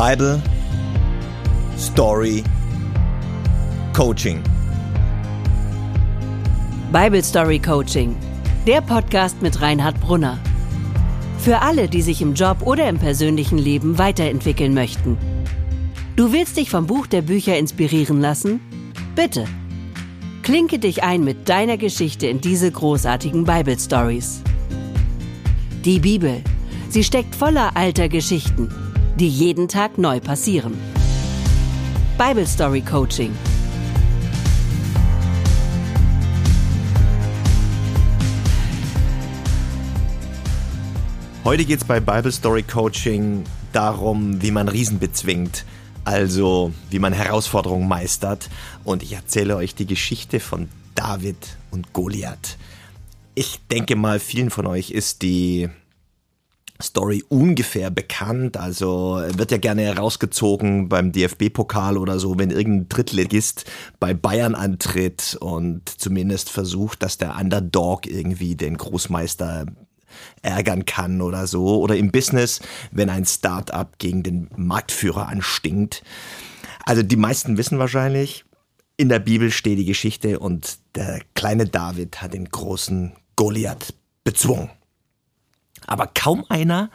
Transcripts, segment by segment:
Bible Story Coaching. Bible Story Coaching, der Podcast mit Reinhard Brunner. Für alle, die sich im Job oder im persönlichen Leben weiterentwickeln möchten. Du willst dich vom Buch der Bücher inspirieren lassen? Bitte. Klinke dich ein mit deiner Geschichte in diese großartigen Bible Stories. Die Bibel. Sie steckt voller alter Geschichten, die jeden Tag neu passieren. Bible Story Coaching. Heute geht es bei Bible Story Coaching darum, wie man Riesen bezwingt. Also, wie man Herausforderungen meistert. Und ich erzähle euch die Geschichte von David und Goliath. Ich denke mal, vielen von euch ist die Story ungefähr bekannt. Also wird ja gerne herausgezogen beim DFB-Pokal oder so, wenn irgendein Drittligist bei Bayern antritt und zumindest versucht, dass der Underdog irgendwie den Großmeister ärgern kann oder so. Oder im Business, wenn ein Start-up gegen den Marktführer anstinkt. Also die meisten wissen wahrscheinlich, in der Bibel steht die Geschichte und der kleine David hat den großen Goliath bezwungen. Aber kaum einer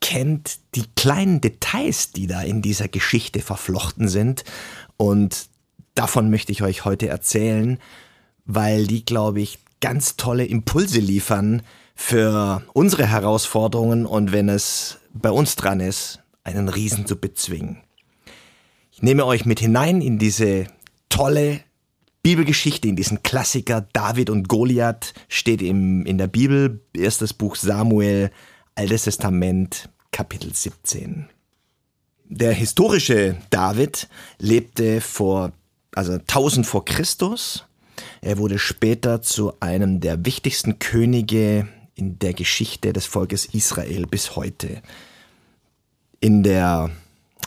kennt die kleinen Details, die da in dieser Geschichte verflochten sind. Und davon möchte ich euch heute erzählen, weil die, glaube ich, ganz tolle Impulse liefern für unsere Herausforderungen und wenn es bei uns dran ist, einen Riesen zu bezwingen. Ich nehme euch mit hinein in diese tolle Bibelgeschichte, in diesen Klassiker David und Goliath steht im, in der Bibel, erstes Buch Samuel, Altes Testament, Kapitel 17. Der historische David lebte vor, also 1000 vor Christus. Er wurde später zu einem der wichtigsten Könige in der Geschichte des Volkes Israel bis heute. In der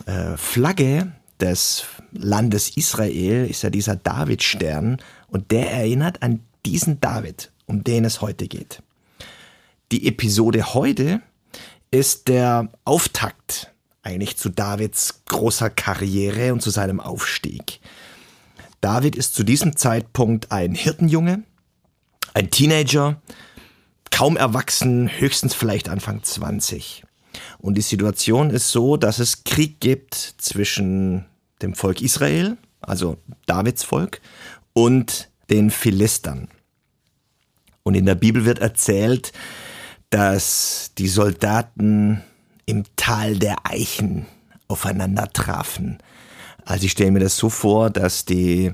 äh, Flagge des Landes Israel ist ja dieser Davidstern und der erinnert an diesen David, um den es heute geht. Die Episode heute ist der Auftakt eigentlich zu Davids großer Karriere und zu seinem Aufstieg. David ist zu diesem Zeitpunkt ein Hirtenjunge, ein Teenager, kaum erwachsen, höchstens vielleicht Anfang 20. Und die Situation ist so, dass es Krieg gibt zwischen dem Volk Israel, also Davids Volk, und den Philistern. Und in der Bibel wird erzählt, dass die Soldaten im Tal der Eichen aufeinander trafen. Also ich stelle mir das so vor, dass die,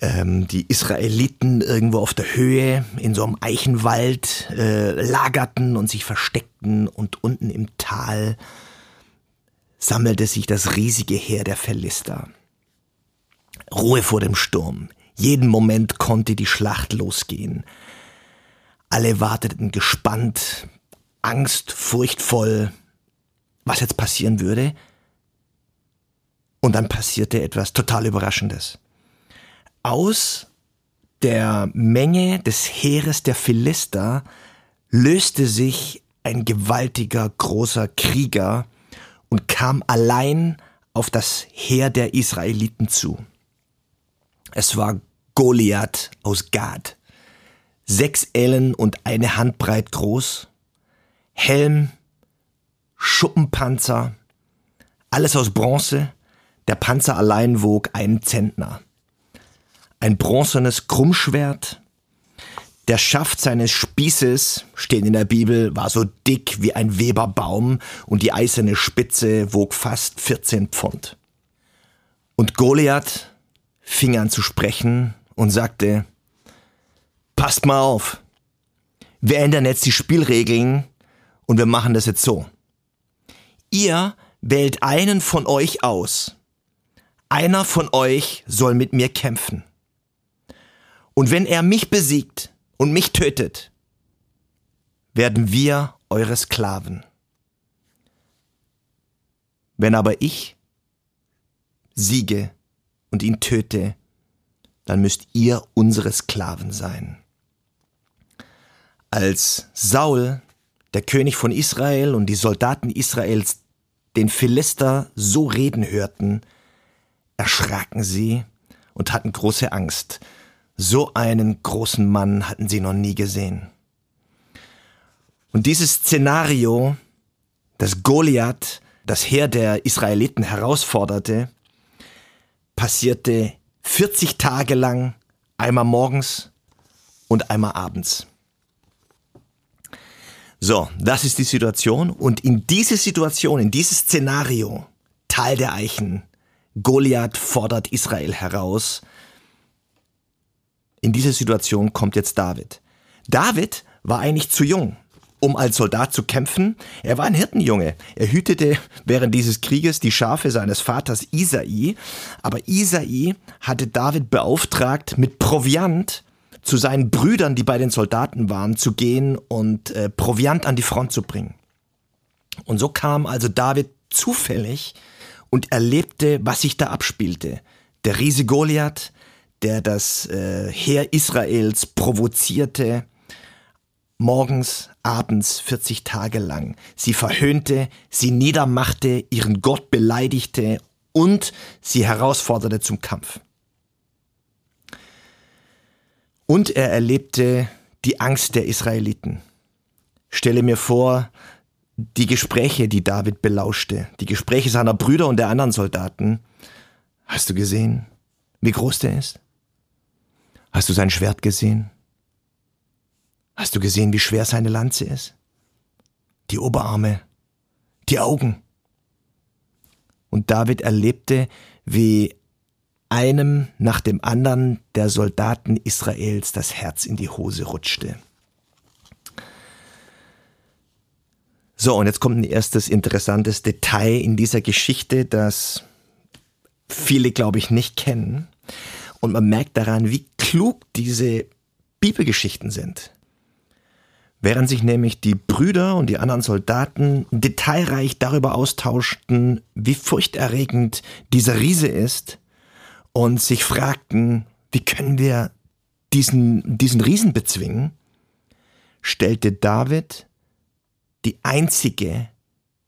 ähm, die Israeliten irgendwo auf der Höhe in so einem Eichenwald äh, lagerten und sich versteckten und unten im Tal sammelte sich das riesige Heer der Philister. Ruhe vor dem Sturm. Jeden Moment konnte die Schlacht losgehen. Alle warteten gespannt, Angst, furchtvoll, was jetzt passieren würde. Und dann passierte etwas total Überraschendes. Aus der Menge des Heeres der Philister löste sich ein gewaltiger, großer Krieger und kam allein auf das Heer der Israeliten zu. Es war Goliath aus Gad, sechs Ellen und eine Handbreit groß, Helm, Schuppenpanzer, alles aus Bronze, der Panzer allein wog einen Zentner. Ein bronzenes Krummschwert, der Schaft seines Spießes, steht in der Bibel, war so dick wie ein Weberbaum und die eiserne Spitze wog fast 14 Pfund. Und Goliath fing an zu sprechen und sagte, passt mal auf, wir ändern jetzt die Spielregeln und wir machen das jetzt so. Ihr wählt einen von euch aus. Einer von euch soll mit mir kämpfen. Und wenn er mich besiegt, und mich tötet, werden wir eure Sklaven. Wenn aber ich siege und ihn töte, dann müsst ihr unsere Sklaven sein. Als Saul, der König von Israel und die Soldaten Israels den Philister so reden hörten, erschraken sie und hatten große Angst. So einen großen Mann hatten sie noch nie gesehen. Und dieses Szenario, dass Goliath das Heer der Israeliten herausforderte, passierte 40 Tage lang, einmal morgens und einmal abends. So, das ist die Situation. Und in diese Situation, in dieses Szenario, Tal der Eichen, Goliath fordert Israel heraus. In diese Situation kommt jetzt David. David war eigentlich zu jung, um als Soldat zu kämpfen. Er war ein Hirtenjunge. Er hütete während dieses Krieges die Schafe seines Vaters Isai. Aber Isai hatte David beauftragt, mit Proviant zu seinen Brüdern, die bei den Soldaten waren, zu gehen und äh, Proviant an die Front zu bringen. Und so kam also David zufällig und erlebte, was sich da abspielte. Der Riese Goliath, der das äh, Heer Israels provozierte, morgens, abends, 40 Tage lang. Sie verhöhnte, sie niedermachte, ihren Gott beleidigte und sie herausforderte zum Kampf. Und er erlebte die Angst der Israeliten. Stelle mir vor, die Gespräche, die David belauschte, die Gespräche seiner Brüder und der anderen Soldaten. Hast du gesehen, wie groß der ist? Hast du sein Schwert gesehen? Hast du gesehen, wie schwer seine Lanze ist? Die Oberarme, die Augen. Und David erlebte, wie einem nach dem anderen der Soldaten Israels das Herz in die Hose rutschte. So, und jetzt kommt ein erstes interessantes Detail in dieser Geschichte, das viele, glaube ich, nicht kennen. Und man merkt daran, wie klug diese Bibelgeschichten sind. Während sich nämlich die Brüder und die anderen Soldaten detailreich darüber austauschten, wie furchterregend dieser Riese ist und sich fragten, wie können wir diesen, diesen Riesen bezwingen, stellte David die einzige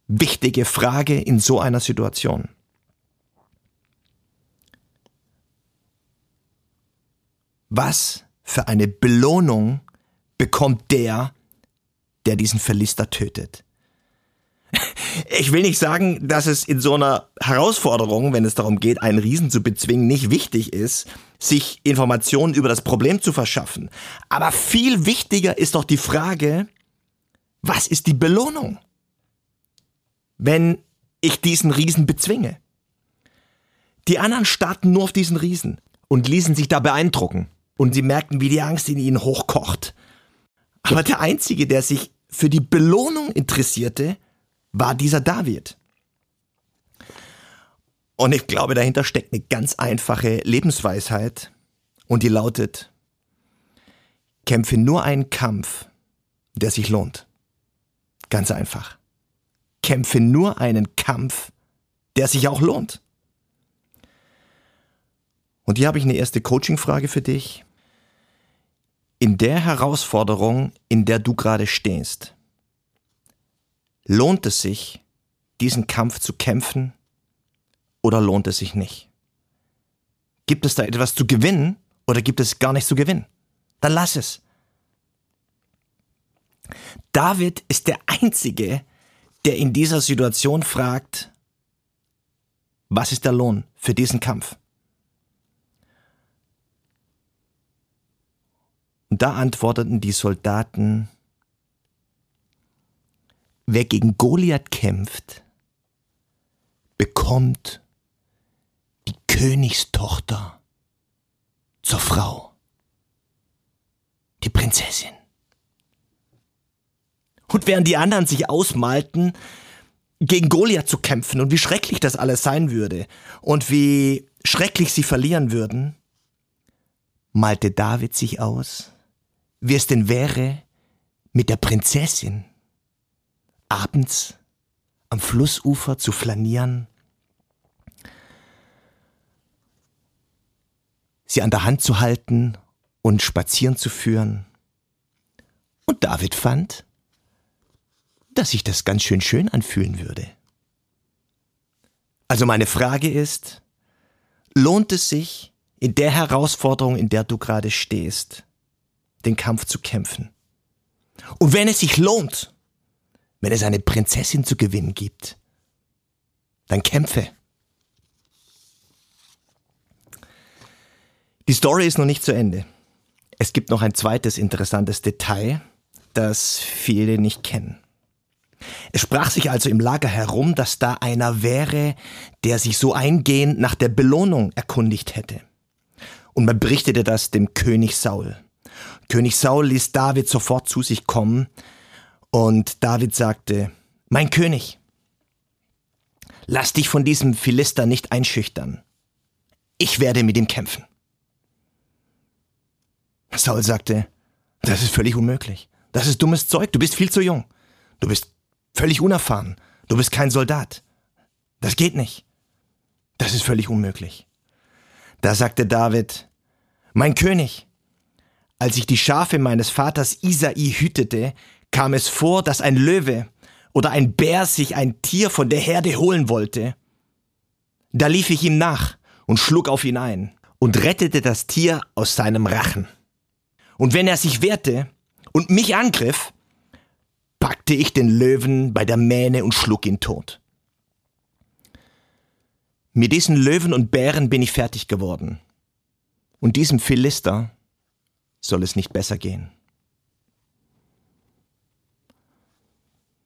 wichtige Frage in so einer Situation. Was für eine Belohnung bekommt der, der diesen Verlister tötet? Ich will nicht sagen, dass es in so einer Herausforderung, wenn es darum geht, einen Riesen zu bezwingen, nicht wichtig ist, sich Informationen über das Problem zu verschaffen. Aber viel wichtiger ist doch die Frage, was ist die Belohnung, wenn ich diesen Riesen bezwinge? Die anderen starrten nur auf diesen Riesen und ließen sich da beeindrucken. Und sie merkten, wie die Angst in ihnen hochkocht. Aber der Einzige, der sich für die Belohnung interessierte, war dieser David. Und ich glaube, dahinter steckt eine ganz einfache Lebensweisheit. Und die lautet, kämpfe nur einen Kampf, der sich lohnt. Ganz einfach. Kämpfe nur einen Kampf, der sich auch lohnt. Und hier habe ich eine erste Coaching-Frage für dich. In der Herausforderung, in der du gerade stehst, lohnt es sich, diesen Kampf zu kämpfen oder lohnt es sich nicht? Gibt es da etwas zu gewinnen oder gibt es gar nichts zu gewinnen? Dann lass es. David ist der Einzige, der in dieser Situation fragt, was ist der Lohn für diesen Kampf? Und da antworteten die Soldaten, wer gegen Goliath kämpft, bekommt die Königstochter zur Frau, die Prinzessin. Und während die anderen sich ausmalten, gegen Goliath zu kämpfen und wie schrecklich das alles sein würde und wie schrecklich sie verlieren würden, malte David sich aus, wie es denn wäre, mit der Prinzessin abends am Flussufer zu flanieren, sie an der Hand zu halten und spazieren zu führen. Und David fand, dass sich das ganz schön schön anfühlen würde. Also meine Frage ist, lohnt es sich, in der Herausforderung, in der du gerade stehst, den Kampf zu kämpfen? Und wenn es sich lohnt, wenn es eine Prinzessin zu gewinnen gibt, dann kämpfe. Die Story ist noch nicht zu Ende. Es gibt noch ein zweites interessantes Detail, das viele nicht kennen. Es sprach sich also im Lager herum, dass da einer wäre, der sich so eingehend nach der Belohnung erkundigt hätte. Und man berichtete das dem König Saul. König Saul ließ David sofort zu sich kommen und David sagte, mein König, lass dich von diesem Philister nicht einschüchtern. Ich werde mit ihm kämpfen. Saul sagte, das ist völlig unmöglich. Das ist dummes Zeug. Du bist viel zu jung. Du bist völlig unerfahren. Du bist kein Soldat. Das geht nicht. Das ist völlig unmöglich. Da sagte David, mein König, als ich die Schafe meines Vaters Isai hütete, kam es vor, dass ein Löwe oder ein Bär sich ein Tier von der Herde holen wollte. Da lief ich ihm nach und schlug auf ihn ein und rettete das Tier aus seinem Rachen. Und wenn er sich wehrte und mich angriff, packte ich den Löwen bei der Mähne und schlug ihn tot. Mit diesen Löwen und Bären bin ich fertig geworden. Und diesem Philister soll es nicht besser gehen.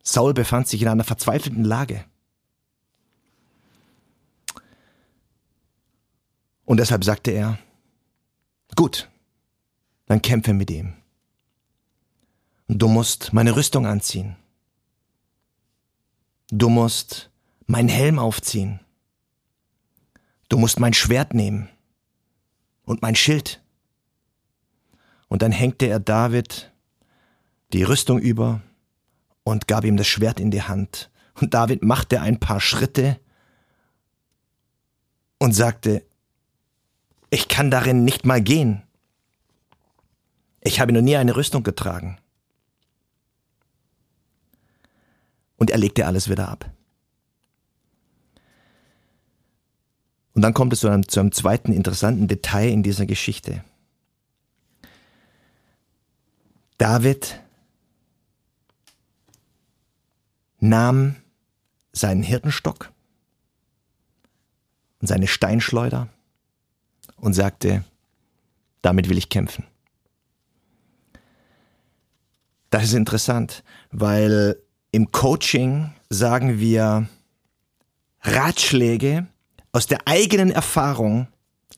Saul befand sich in einer verzweifelten Lage. Und deshalb sagte er, gut, dann kämpfe mit ihm. Du musst meine Rüstung anziehen. Du musst meinen Helm aufziehen. Du musst mein Schwert nehmen und mein Schild. Und dann hängte er David die Rüstung über und gab ihm das Schwert in die Hand. Und David machte ein paar Schritte und sagte, ich kann darin nicht mal gehen. Ich habe noch nie eine Rüstung getragen. und er legte alles wieder ab. Und dann kommt es zu einem, zu einem zweiten interessanten Detail in dieser Geschichte. David nahm seinen Hirtenstock und seine Steinschleuder und sagte, damit will ich kämpfen. Das ist interessant, weil im Coaching sagen wir, Ratschläge aus der eigenen Erfahrung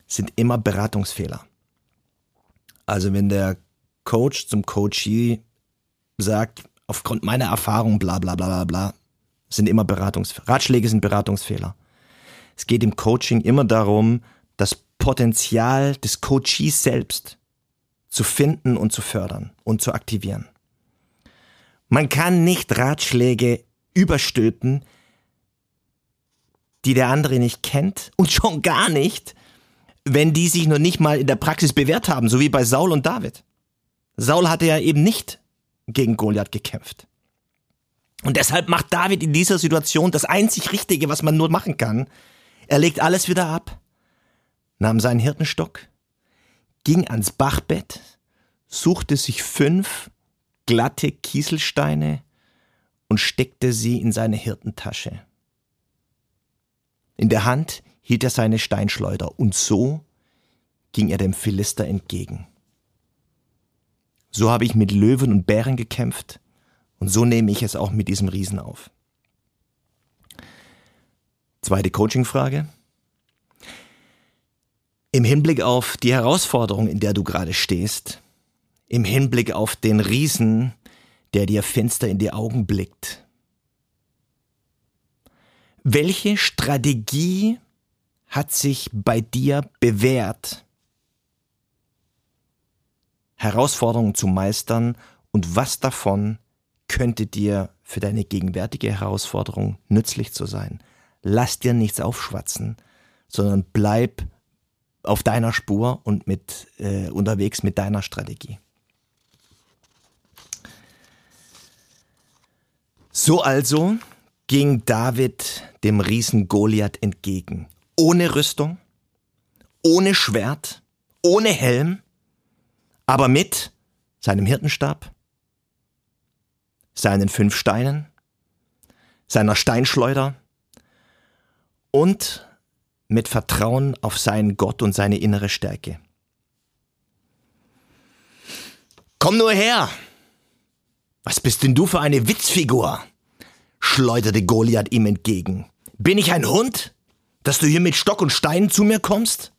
sind immer Beratungsfehler. Also wenn der Coach zum Coachee sagt, aufgrund meiner Erfahrung, bla bla bla bla bla, sind immer Beratungsfehler. Ratschläge sind Beratungsfehler. Es geht im Coaching immer darum, das Potenzial des Coachees selbst zu finden und zu fördern und zu aktivieren. Man kann nicht Ratschläge überstülpen, die der andere nicht kennt und schon gar nicht, wenn die sich noch nicht mal in der Praxis bewährt haben, so wie bei Saul und David. Saul hatte ja eben nicht gegen Goliath gekämpft. Und deshalb macht David in dieser Situation das einzig Richtige, was man nur machen kann. Er legt alles wieder ab, nahm seinen Hirtenstock, ging ans Bachbett, suchte sich fünf glatte Kieselsteine und steckte sie in seine Hirtentasche. In der Hand hielt er seine Steinschleuder und so ging er dem Philister entgegen. So habe ich mit Löwen und Bären gekämpft und so nehme ich es auch mit diesem Riesen auf. Zweite Coachingfrage. Im Hinblick auf die Herausforderung, in der du gerade stehst, im Hinblick auf den Riesen, der dir finster in die Augen blickt. Welche Strategie hat sich bei dir bewährt, Herausforderungen zu meistern und was davon könnte dir für deine gegenwärtige Herausforderung nützlich zu sein? Lass dir nichts aufschwatzen, sondern bleib auf deiner Spur und mit äh, unterwegs mit deiner Strategie. So also ging David dem Riesen Goliath entgegen. Ohne Rüstung, ohne Schwert, ohne Helm, aber mit seinem Hirtenstab, seinen fünf Steinen, seiner Steinschleuder und mit Vertrauen auf seinen Gott und seine innere Stärke. Komm nur her! Was bist denn du für eine Witzfigur? schleuderte Goliath ihm entgegen. Bin ich ein Hund, dass du hier mit Stock und Stein zu mir kommst?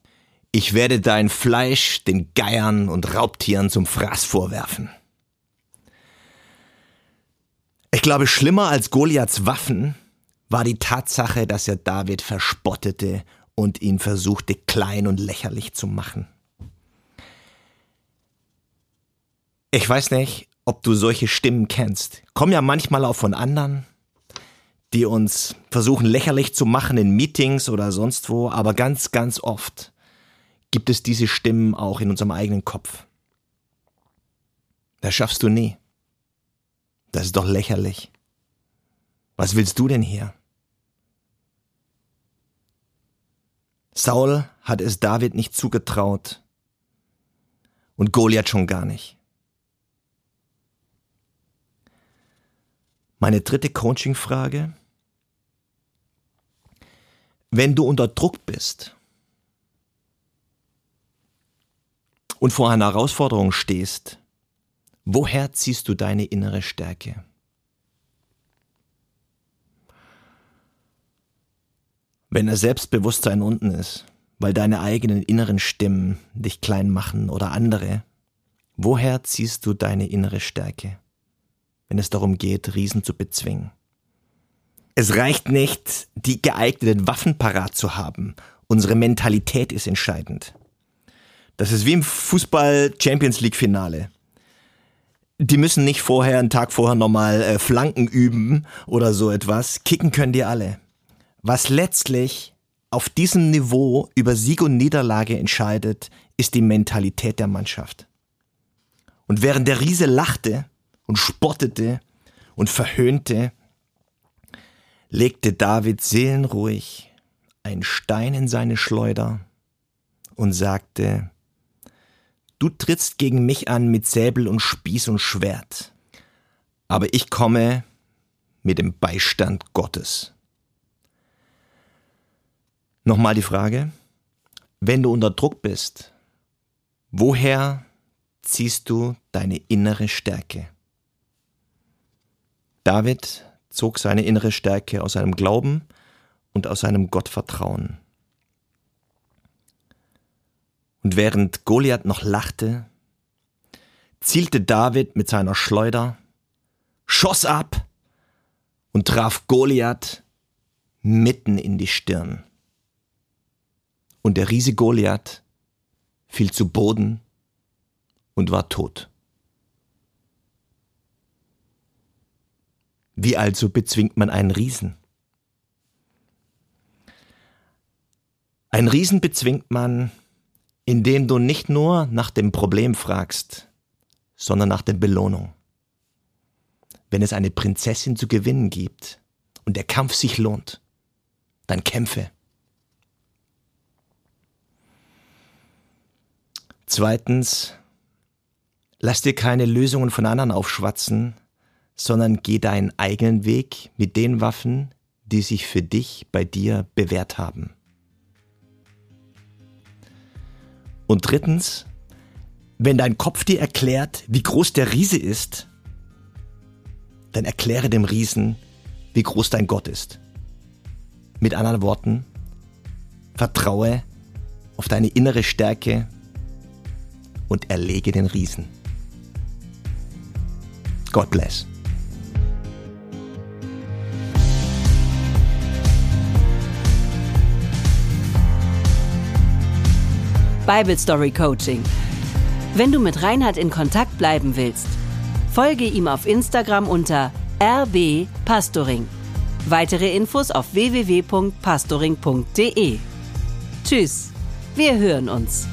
Ich werde dein Fleisch den Geiern und Raubtieren zum Fraß vorwerfen. Ich glaube, schlimmer als Goliaths Waffen war die Tatsache, dass er David verspottete und ihn versuchte klein und lächerlich zu machen. Ich weiß nicht, ob du solche Stimmen kennst. Kommen ja manchmal auch von anderen, die uns versuchen lächerlich zu machen in Meetings oder sonst wo, aber ganz, ganz oft gibt es diese Stimmen auch in unserem eigenen Kopf. Das schaffst du nie. Das ist doch lächerlich. Was willst du denn hier? Saul hat es David nicht zugetraut und Goliath schon gar nicht. Meine dritte Coaching-Frage. Wenn du unter Druck bist, und vor einer Herausforderung stehst, woher ziehst du deine innere Stärke? Wenn das Selbstbewusstsein unten ist, weil deine eigenen inneren Stimmen dich klein machen oder andere, woher ziehst du deine innere Stärke, wenn es darum geht, Riesen zu bezwingen? Es reicht nicht, die geeigneten Waffen parat zu haben. Unsere Mentalität ist entscheidend. Das ist wie im Fußball Champions League Finale. Die müssen nicht vorher, einen Tag vorher nochmal äh, Flanken üben oder so etwas. Kicken können die alle. Was letztlich auf diesem Niveau über Sieg und Niederlage entscheidet, ist die Mentalität der Mannschaft. Und während der Riese lachte und spottete und verhöhnte, legte David seelenruhig einen Stein in seine Schleuder und sagte, Du trittst gegen mich an mit Säbel und Spieß und Schwert. Aber ich komme mit dem Beistand Gottes. Nochmal die Frage, wenn du unter Druck bist, woher ziehst du deine innere Stärke? David zog seine innere Stärke aus seinem Glauben und aus seinem Gottvertrauen. Und während Goliath noch lachte, zielte David mit seiner Schleuder, schoss ab und traf Goliath mitten in die Stirn. Und der Riese Goliath fiel zu Boden und war tot. Wie also bezwingt man einen Riesen? Ein Riesen bezwingt man indem du nicht nur nach dem Problem fragst, sondern nach der Belohnung. Wenn es eine Prinzessin zu gewinnen gibt und der Kampf sich lohnt, dann kämpfe. Zweitens, lass dir keine Lösungen von anderen aufschwatzen, sondern geh deinen eigenen Weg mit den Waffen, die sich für dich bei dir bewährt haben. Und drittens, wenn dein Kopf dir erklärt, wie groß der Riese ist, dann erkläre dem Riesen, wie groß dein Gott ist. Mit anderen Worten, vertraue auf deine innere Stärke und erlege den Riesen. God bless. Bible Story Coaching. Wenn du mit Reinhard in Kontakt bleiben willst, folge ihm auf Instagram unter rbpastoring. Weitere Infos auf www.pastoring.de. Tschüss, wir hören uns.